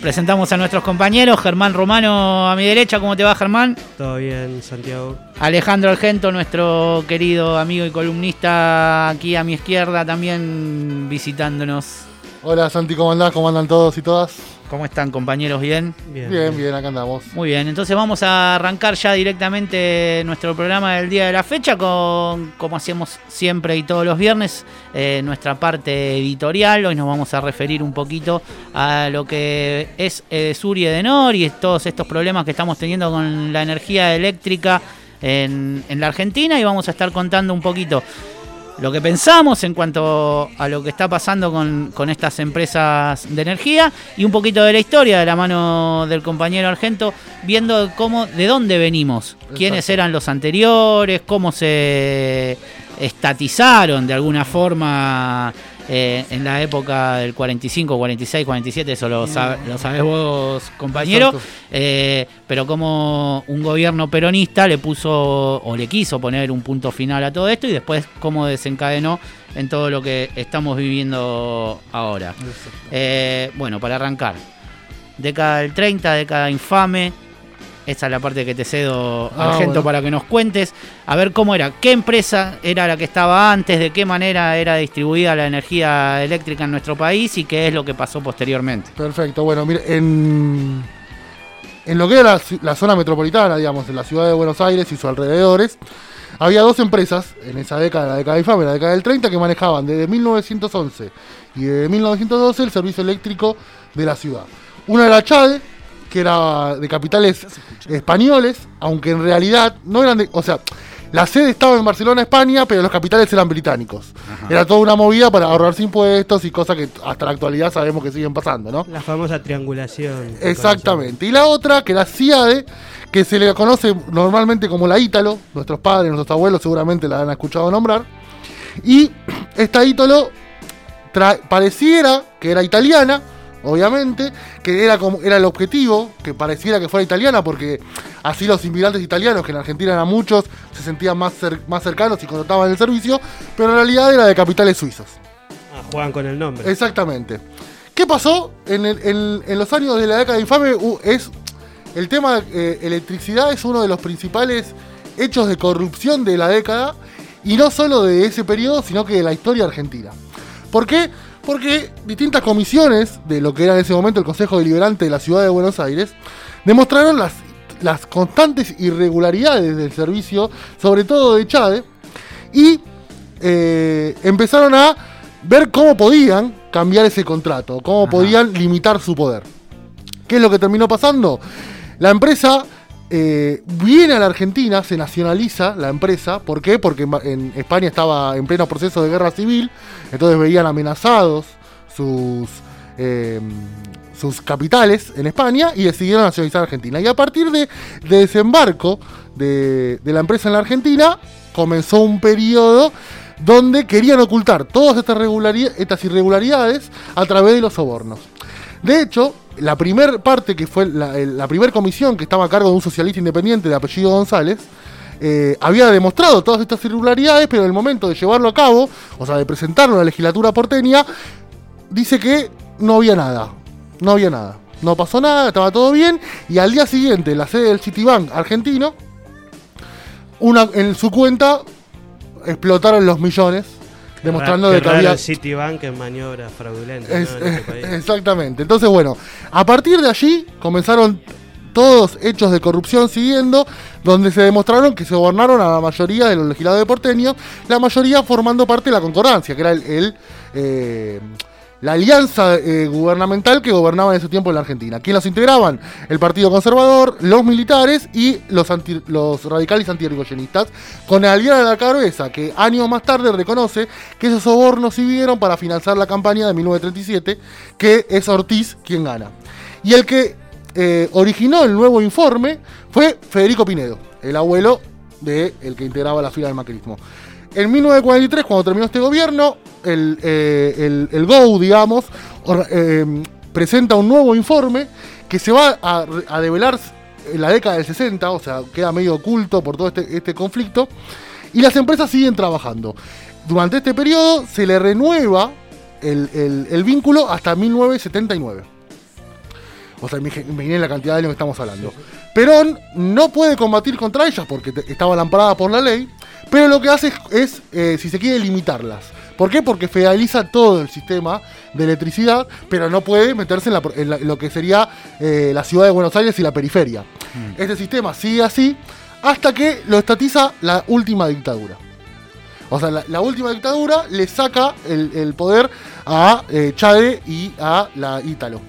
presentamos a nuestros compañeros. Germán Romano a mi derecha, ¿cómo te va Germán? Todo bien, Santiago. Alejandro Argento, nuestro querido amigo y columnista aquí a mi izquierda, también visitándonos. Hola Santi, ¿cómo andás? ¿Cómo andan todos y todas? ¿Cómo están compañeros? ¿Bien? Bien, bien, bien, acá andamos. Muy bien, entonces vamos a arrancar ya directamente nuestro programa del día de la fecha con, como hacemos siempre y todos los viernes, eh, nuestra parte editorial. Hoy nos vamos a referir un poquito a lo que es Edesur y Edenor y todos estos problemas que estamos teniendo con la energía eléctrica en, en la Argentina y vamos a estar contando un poquito lo que pensamos en cuanto a lo que está pasando con, con, estas empresas de energía y un poquito de la historia de la mano del compañero Argento, viendo cómo, de dónde venimos, quiénes eran los anteriores, cómo se estatizaron de alguna forma eh, en la época del 45, 46, 47, eso lo, sab lo sabés vos, compañero, eh, pero como un gobierno peronista le puso o le quiso poner un punto final a todo esto y después cómo desencadenó en todo lo que estamos viviendo ahora. Eh, bueno, para arrancar, década del 30, década infame, esa es la parte que te cedo, ah, Argento, bueno. para que nos cuentes. A ver cómo era, qué empresa era la que estaba antes, de qué manera era distribuida la energía eléctrica en nuestro país y qué es lo que pasó posteriormente. Perfecto, bueno, mire, en, en lo que era la, la zona metropolitana, digamos, en la ciudad de Buenos Aires y sus alrededores, había dos empresas en esa década, la década de infame, la década del 30, que manejaban desde 1911 y desde 1912 el servicio eléctrico de la ciudad. Una era Chade, que era de capitales españoles, aunque en realidad no eran de. O sea, la sede estaba en Barcelona, España, pero los capitales eran británicos. Ajá. Era toda una movida para ahorrarse impuestos y cosas que hasta la actualidad sabemos que siguen pasando, ¿no? La famosa triangulación. Exactamente. Y la otra, que era CIADE, que se le conoce normalmente como la Ítalo. Nuestros padres, nuestros abuelos seguramente la han escuchado nombrar. Y esta Ítalo pareciera que era italiana, obviamente, que era como era el objetivo, que pareciera que fuera italiana, porque así los inmigrantes italianos, que en Argentina eran muchos, se sentían más, cer más cercanos y contrataban el servicio, pero en realidad era de capitales suizos. Ah, juegan con el nombre. Exactamente. ¿Qué pasó? En, el, en, en los años de la década de infame uh, es el tema eh, electricidad es uno de los principales hechos de corrupción de la década, y no solo de ese periodo, sino que de la historia argentina. ¿Por qué? Porque distintas comisiones de lo que era en ese momento el Consejo Deliberante de la Ciudad de Buenos Aires demostraron las, las constantes irregularidades del servicio, sobre todo de Chade, y eh, empezaron a ver cómo podían cambiar ese contrato, cómo Ajá. podían limitar su poder. ¿Qué es lo que terminó pasando? La empresa eh, viene a la Argentina, se nacionaliza la empresa. ¿Por qué? Porque en España estaba en pleno proceso de guerra civil, entonces veían amenazados sus, eh, sus capitales en España y decidieron nacionalizar Argentina. Y a partir de, de desembarco de, de, la empresa en la Argentina, comenzó un periodo donde querían ocultar todas estas, estas irregularidades a través de los sobornos. De hecho, la primera parte que fue la, primera comisión que estaba a cargo de un socialista independiente de apellido González, eh, había demostrado todas estas irregularidades, pero en el momento de llevarlo a cabo, o sea, de presentarlo a la legislatura porteña, dice que no había nada. No había nada. No pasó nada, estaba todo bien. Y al día siguiente, la sede del Citibank argentino, una, en su cuenta explotaron los millones demostrando que, de que había Citibank en maniobra fraudulenta es, ¿no? en este exactamente entonces bueno a partir de allí comenzaron todos hechos de corrupción siguiendo donde se demostraron que se gobernaron a la mayoría de los legisladores porteños la mayoría formando parte de la concordancia que era el, el eh, la alianza eh, gubernamental que gobernaba en ese tiempo en la Argentina. ¿Quién los integraban? El Partido Conservador, los militares y los, anti, los radicales antiirrigoyenistas, con Aliana de la cabeza, que años más tarde reconoce que esos sobornos sirvieron para financiar la campaña de 1937, que es Ortiz quien gana. Y el que eh, originó el nuevo informe fue Federico Pinedo, el abuelo de que integraba la fila del macrismo. En 1943, cuando terminó este gobierno, el, eh, el, el GO, digamos, eh, presenta un nuevo informe que se va a, a, develar en la década del 60, o sea, queda medio oculto por todo este, este conflicto, y las empresas siguen trabajando. Durante este periodo se le renueva el, el, el vínculo hasta 1979. O sea, imaginen la cantidad de años que estamos hablando. Perón no puede combatir contra ellas porque estaba lamparada por la ley, pero lo que hace es, eh, si se quiere, limitarlas. ¿Por qué? Porque federaliza todo el sistema de electricidad, pero no puede meterse en, lo que sería eh, la ciudad de Buenos Aires y la periferia. Mm. Este sistema sigue así hasta que lo estatiza la última dictadura. O sea, la, última dictadura le saca el, poder a eh, Chade y a la Ítalo.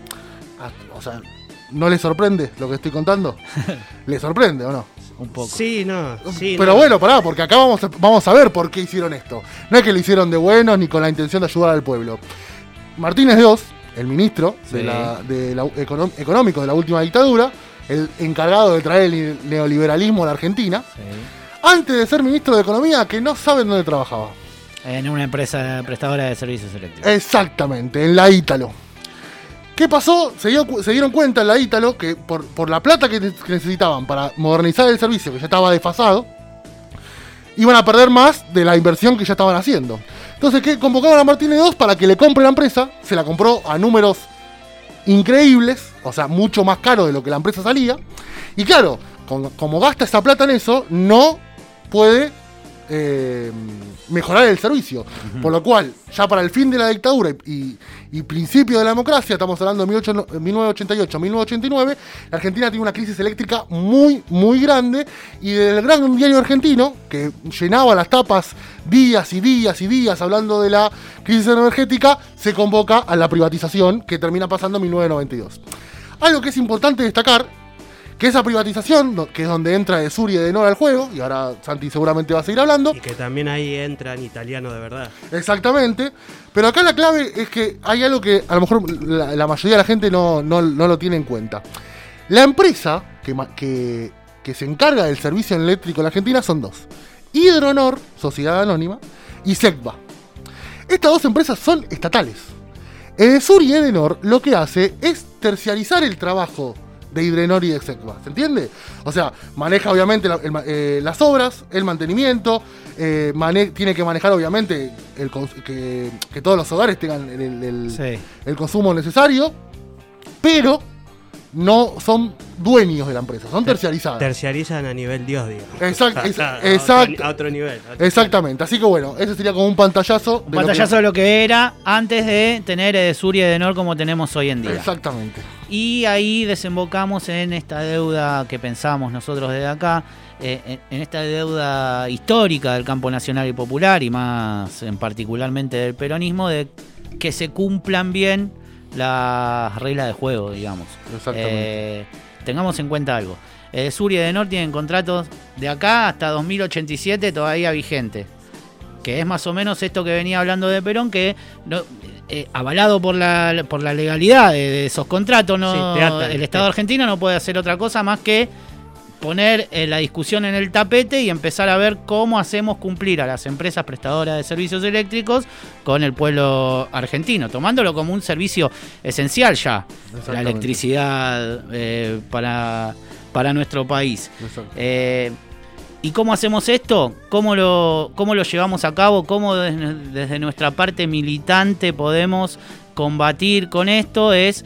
Ah, o sea, ¿no le sorprende lo que estoy contando? ¿Le sorprende o no? Un poco. Sí, no. Pero bueno, pará, porque acá vamos a, vamos a ver por qué hicieron esto. No es que lo hicieron de buenos ni con la intención de ayudar al pueblo. Martínez Dios, el ministro de la, económico de la última dictadura, el encargado de traer el neoliberalismo a la Argentina, antes de ser ministro de Economía, que no saben dónde trabajaba. En una empresa prestadora de servicios eléctricos. Exactamente, en la Ítalo. ¿Qué pasó? Se, dieron cuenta en la Ítalo que por, la plata que, necesitaban para modernizar el servicio, que ya estaba desfasado, iban a perder más de la inversión que ya estaban haciendo. Entonces, ¿qué? convocaron a Martínez II para que le compre la empresa. Se la compró a números increíbles, o sea, mucho más caro de lo que la empresa salía. Y claro, como gasta esa plata en eso, no puede eh, mejorar el servicio. Por lo cual, ya para el fin de la dictadura y, principio de la democracia, estamos hablando de 1988-1989, la Argentina tiene una crisis eléctrica muy, muy grande y del gran diario argentino, que llenaba las tapas días y días y días hablando de la crisis energética, se convoca a la privatización que termina pasando en 1992. Algo que es importante destacar que esa privatización, que es donde entra de Sur y de Nora al juego, y ahora Santi seguramente va a seguir hablando. Y que también ahí entra en italiano de verdad. Exactamente. Pero acá la clave es que hay algo que a lo mejor la, mayoría de la gente no, lo tiene en cuenta. La empresa que, que, se encarga del servicio eléctrico en la Argentina son dos. Hidronor, Sociedad Anónima, y SECBA. Estas dos empresas son estatales. Edesur y Edenor lo que hace es terciarizar el trabajo de Hidrenor y de ¿se entiende? O sea, maneja obviamente eh, las obras, el mantenimiento, eh, tiene que manejar obviamente el, que, todos los hogares tengan el consumo necesario, pero no son dueños de la empresa, son terciarizadas. Terciarizan a nivel Dios, digamos. Exacto, exacto. A otro, nivel. Exactamente. Así que bueno, ese sería como un pantallazo. Un pantallazo de lo que era antes de tener Edesur y Edenor como tenemos hoy en día. Exactamente. Y ahí desembocamos en esta deuda que pensamos nosotros desde acá, eh, en esta deuda histórica del campo nacional y popular y más en particularmente del peronismo, de que se cumplan bien las reglas de juego, digamos. Eh, tengamos en cuenta algo. Eh, Sur y Edenor tienen contratos de acá hasta 2087 todavía vigentes. Que es más o menos esto que venía hablando de Perón, que eh, avalado por la, por la legalidad de, esos contratos, no, el Estado argentino no puede hacer otra cosa más que poner eh, la discusión en el tapete y empezar a ver cómo hacemos cumplir a las empresas prestadoras de servicios eléctricos con el pueblo argentino, tomándolo como un servicio esencial ya, la electricidad eh, para, para nuestro país. Eh, ¿Y cómo hacemos esto? ¿Cómo lo, cómo lo llevamos a cabo? ¿Cómo desde, desde nuestra parte militante podemos combatir con esto? Es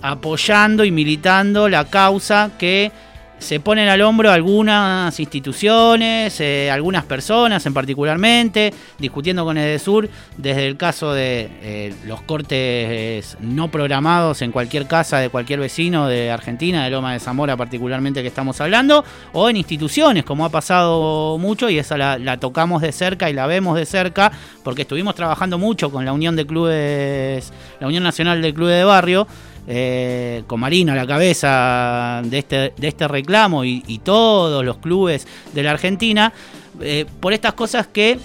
apoyando y militando la causa que se ponen al hombro algunas instituciones, eh, algunas personas en particularmente, discutiendo con Edesur desde el caso de eh, los cortes no programados en cualquier casa de cualquier vecino de Argentina, de Loma de Zamora particularmente que estamos hablando, o en instituciones como ha pasado mucho y esa la, la tocamos de cerca y la vemos de cerca porque estuvimos trabajando mucho con la Unión de Clubes, la Unión Nacional de Clubes de Barrio, eh, con Marino a la cabeza de este, este reclamo y, todos los clubes de la Argentina, eh, por estas cosas que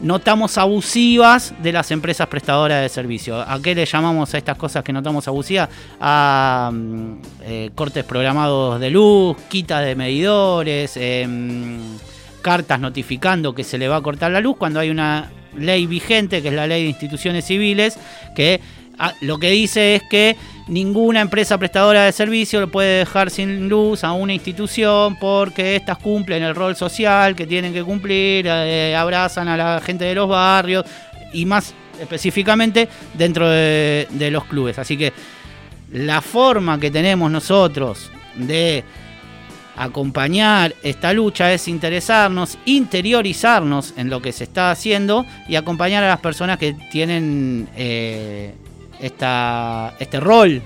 notamos abusivas de las empresas prestadoras de servicio. ¿A qué le llamamos a estas cosas que notamos abusivas? A mm, eh, cortes programados de luz, quitas de medidores, em, cartas notificando que se le va a cortar la luz cuando hay una ley vigente, que es la ley de instituciones civiles, que ah, lo que dice es que ninguna empresa prestadora de servicio lo puede dejar sin luz a una institución porque éstas cumplen el rol social que tienen que cumplir, eh, abrazan a la gente de los barrios y más específicamente dentro de, los clubes. Así que la forma que tenemos nosotros de acompañar esta lucha es interesarnos, interiorizarnos en lo que se está haciendo y acompañar a las personas que tienen eh, esta, este rol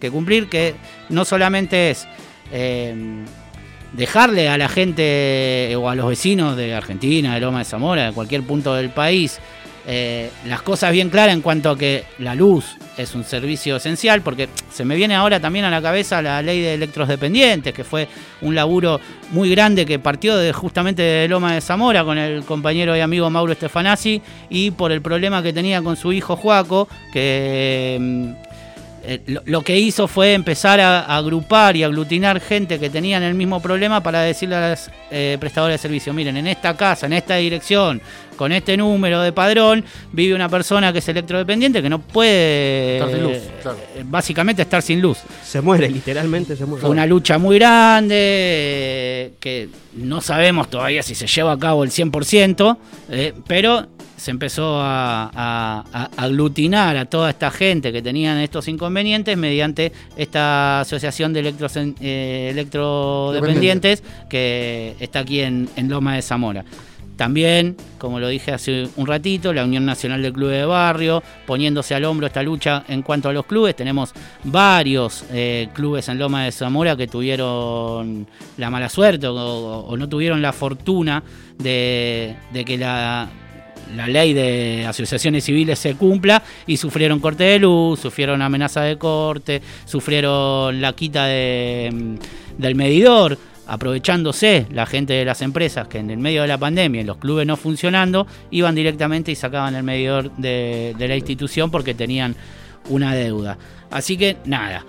que cumplir, que no solamente es eh, dejarle a la gente o a los vecinos de Argentina, de Loma de Zamora, de cualquier punto del país, eh, las cosas bien claras en cuanto a que la luz es un servicio esencial, porque se me viene ahora también a la cabeza la ley de electros dependientes, que fue un laburo muy grande que partió de, justamente de Loma de Zamora con el compañero y amigo Mauro Stefanasi y por el problema que tenía con su hijo Juaco, que mm, eh, lo, que hizo fue empezar a, agrupar y aglutinar gente que tenían el mismo problema para decirle a los eh, prestadores de servicio, miren, en esta casa, en esta dirección, con este número de padrón, vive una persona que es electrodependiente que no puede Estar sin luz, claro. eh, básicamente estar sin luz. Se muere, literalmente se muere. Fue una lucha muy grande, eh, que no sabemos todavía si se lleva a cabo el 100%, eh, pero se empezó a, a- a aglutinar a toda esta gente que tenían estos inconvenientes mediante esta asociación de electros, eh, electrodependientes que está aquí en, en Loma de Zamora. También, como lo dije hace un ratito, la Unión Nacional de Clubes de Barrio, poniéndose al hombro esta lucha en cuanto a los clubes. Tenemos varios eh, clubes en Loma de Zamora que tuvieron la mala suerte o, no tuvieron la fortuna de, que la, ley de asociaciones civiles se cumpla y sufrieron corte de luz, sufrieron amenaza de corte, sufrieron la quita mm, del medidor, aprovechándose la gente de las empresas que en el medio de la pandemia y los clubes no funcionando, iban directamente y sacaban el medidor de, de la institución porque tenían una deuda. Así que nada,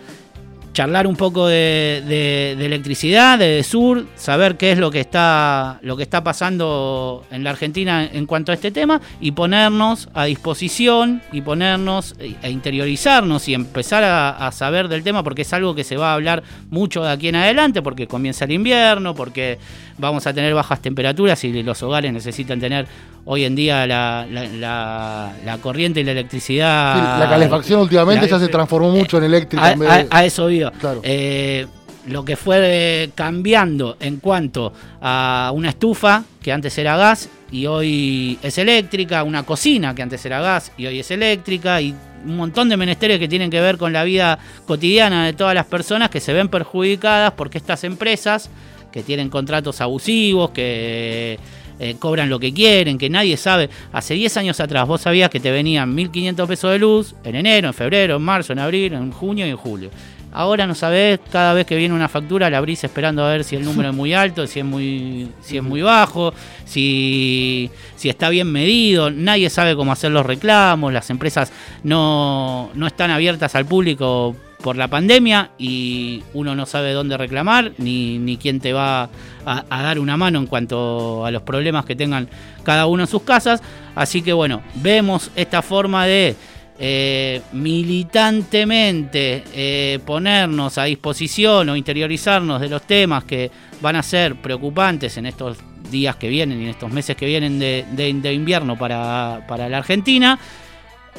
charlar un poco de, de- de electricidad, de Sur, saber qué es lo que está lo que está pasando en la Argentina en cuanto a este tema y ponernos a disposición y ponernos e e interiorizarnos y empezar a, a saber del tema porque es algo que se va a hablar mucho de aquí en adelante porque comienza el invierno, porque vamos a tener bajas temperaturas y los hogares necesitan tener hoy en día la, la- la- la corriente y la electricidad. Sí, la calefacción últimamente ya se transformó mucho en eléctrica. a, en vez a- a eso iba. Claro. Eh, lo que fue eh, cambiando en cuanto a una estufa que antes era gas y hoy es eléctrica, una cocina que antes era gas y hoy es eléctrica y un montón de menesteres que tienen que ver con la vida cotidiana de todas las personas que se ven perjudicadas porque estas empresas que tienen contratos abusivos, que eh, cobran lo que quieren, que nadie sabe. Hace 10 años atrás vos sabías que te venían 1.500 pesos de luz en enero, en febrero, en marzo, en abril, en junio y en julio. Ahora no sabés, cada vez que viene una factura la abrís esperando a ver si el número es muy alto, si es muy, si es muy bajo, si, si está bien medido. Nadie sabe cómo hacer los reclamos, las empresas no, no están abiertas al público por la pandemia y uno no sabe dónde reclamar ni, ni quién te va a, a dar una mano en cuanto a los problemas que tengan cada uno en sus casas. Así que bueno, vemos esta forma de eh, militantemente eh, ponernos a disposición o interiorizarnos de los temas que van a ser preocupantes en estos días que vienen y en estos meses que vienen de, de- de invierno para, para la Argentina,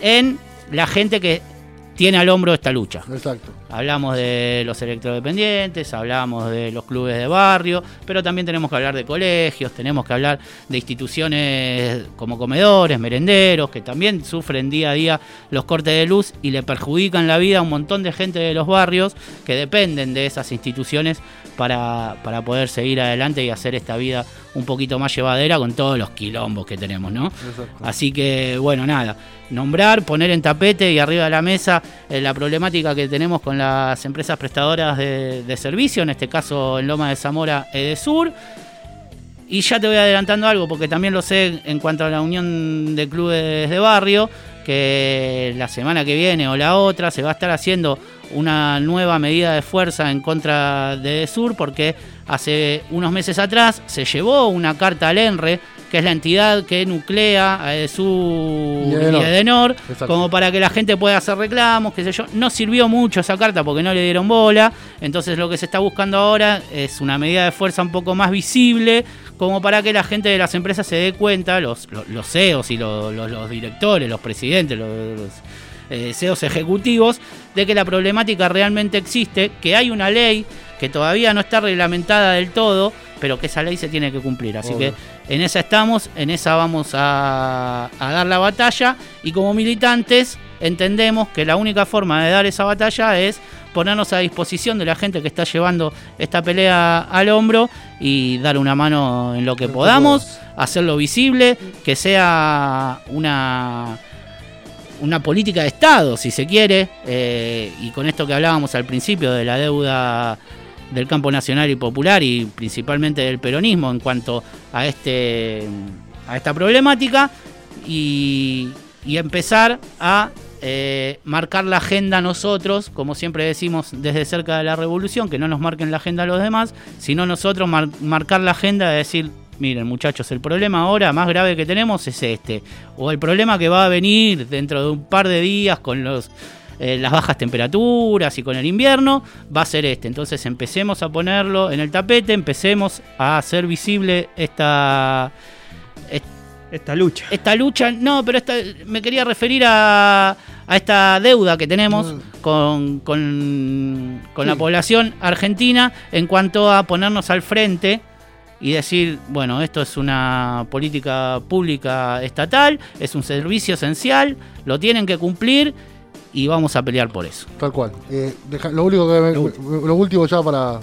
en la gente que tiene al hombro esta lucha. Exacto. Hablamos de los electrodependientes, hablamos de los clubes de barrio, pero también tenemos que hablar de colegios, tenemos que hablar de instituciones como comedores, merenderos, que también sufren día a día los cortes de luz y le perjudican la vida a un montón de gente de los barrios que dependen de esas instituciones para, para poder seguir adelante y hacer esta vida un poquito más llevadera con todos los quilombos que tenemos, ¿no? Exacto. Así que, bueno, nada, nombrar, poner en tapete y arriba de la mesa eh, la problemática que tenemos con las empresas prestadoras de, servicio, en este caso en Loma de Zamora, Edesur. Y ya te voy adelantando algo, porque también lo sé en cuanto a la unión de clubes de barrio, que la semana que viene o la otra se va a estar haciendo una nueva medida de fuerza en contra de Edesur, porque hace unos meses atrás se llevó una carta al ENRE, que es la entidad que nuclea a Edesur Y Edenor. Como para que la gente pueda hacer reclamos, qué sé yo. No sirvió mucho esa carta porque no le dieron bola. Entonces lo que se está buscando ahora es una medida de fuerza un poco más visible, como para que la gente de las empresas se dé cuenta, los, los, los CEOs y los, los- directores, los presidentes, los, los- eh, deseos ejecutivos, de que la problemática realmente existe, que hay una ley que todavía no está reglamentada del todo, pero que esa ley se tiene que cumplir. Así Obvio. que en esa estamos, en esa vamos a, a dar la batalla. Y como militantes entendemos que la única forma de dar esa batalla es ponernos a disposición de la gente que está llevando esta pelea al hombro y dar una mano en lo que Lo que podamos, hacerlo visible, que sea una una política de Estado, si se quiere, eh, y con esto que hablábamos al principio de la deuda del campo nacional y popular y principalmente del peronismo en cuanto a este a esta problemática y, y empezar a eh, marcar la agenda nosotros, como siempre decimos desde cerca de la revolución, que no nos marquen la agenda los demás, sino nosotros mar- marcar la agenda de decir, miren muchachos, el problema ahora más grave que tenemos es este, o el problema que va a venir dentro de un par de días con los eh, las bajas temperaturas y con el invierno, va a ser este. Entonces empecemos a ponerlo en el tapete, empecemos a hacer visible esta, Esta lucha. esta lucha. No, pero esta, me quería referir a, a esta deuda que tenemos Mm. con, con, con la población argentina en cuanto a ponernos al frente y decir, bueno, esto es una política pública estatal, es un servicio esencial, lo tienen que cumplir y vamos a pelear por eso. Tal cual. Eh, deja- lo único que me- lo último ya para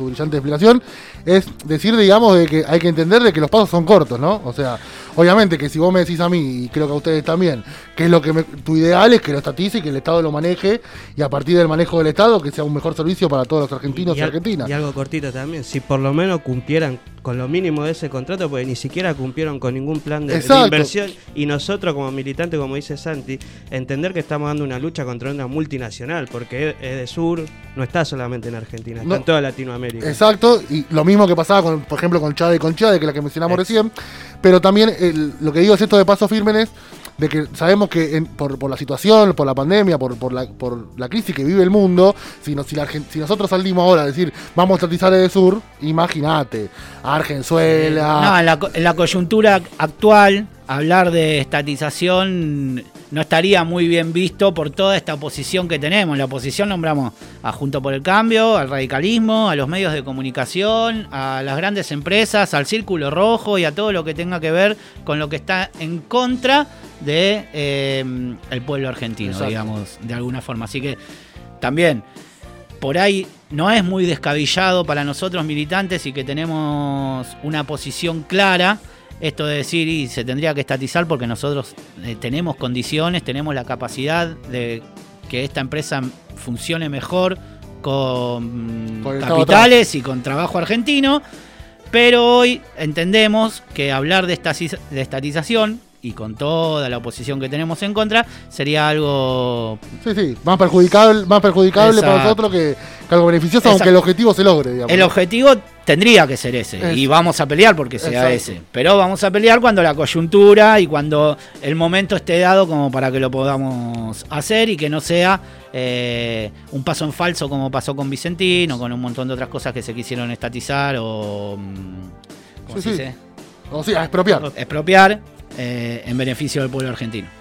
tu brillante explicación es decir, digamos, de que hay que entender de que los pasos son cortos, ¿no? O sea, obviamente que si vos me decís a mí, y creo que a ustedes también, que es lo que me- tu ideal es que lo estatice y que el Estado lo maneje, y a partir del manejo del Estado que sea un mejor servicio para todos los argentinos y, argentinas. y algo cortito también. Si por lo menos cumplieran con lo mínimo de ese contrato, porque ni siquiera cumplieron con ningún plan de, de inversión. Y nosotros, como militantes, como dice Santi, entender que estamos dando una lucha contra una multinacional, porque Edesur no está solamente en Argentina, está No. en toda Latinoamérica. Exacto, y lo mismo que pasaba, con, por ejemplo, con Chade y con Chade, que es la que mencionamos recién, pero también el- lo que digo es esto de paso firmes, de que sabemos que en- por, por la situación, por la pandemia, por, por, la, por la crisis que vive el mundo, si, no- si, la Argen- si nosotros salimos ahora a decir vamos a estatizar el sur, imagínate, Argenzuela, No, en la, co- en la coyuntura actual, hablar de estatización no estaría muy bien visto por toda esta oposición que tenemos. En la oposición nombramos a Junto por el Cambio, al radicalismo, a los medios de comunicación, a las grandes empresas, al Círculo Rojo y a todo lo que tenga que ver con lo que está en contra de eh, el pueblo argentino, Exacto. digamos, de alguna forma. Así que también por ahí no es muy descabellado para nosotros militantes y que tenemos una posición clara. Esto de decir, y se tendría que estatizar porque nosotros eh, tenemos condiciones, tenemos la capacidad de que esta empresa funcione mejor con, capitales y con trabajo argentino. Pero hoy entendemos que hablar de estatización y con toda la oposición que tenemos en contra sería algo sí, sí, más perjudicable, más perjudicable para nosotros que, que algo beneficioso, aunque el objetivo se logre, digamos. El objetivo tendría que ser ese Es- y vamos a pelear porque sea ese. Pero vamos a pelear cuando la coyuntura y cuando el momento esté dado como para que lo podamos hacer y que no sea eh, un paso en falso como pasó con Vicentino, con un montón de otras cosas que se quisieron estatizar o mm, ¿cómo Sí, se sí. dice? O sea, expropiar. expropiar eh, en beneficio del pueblo argentino.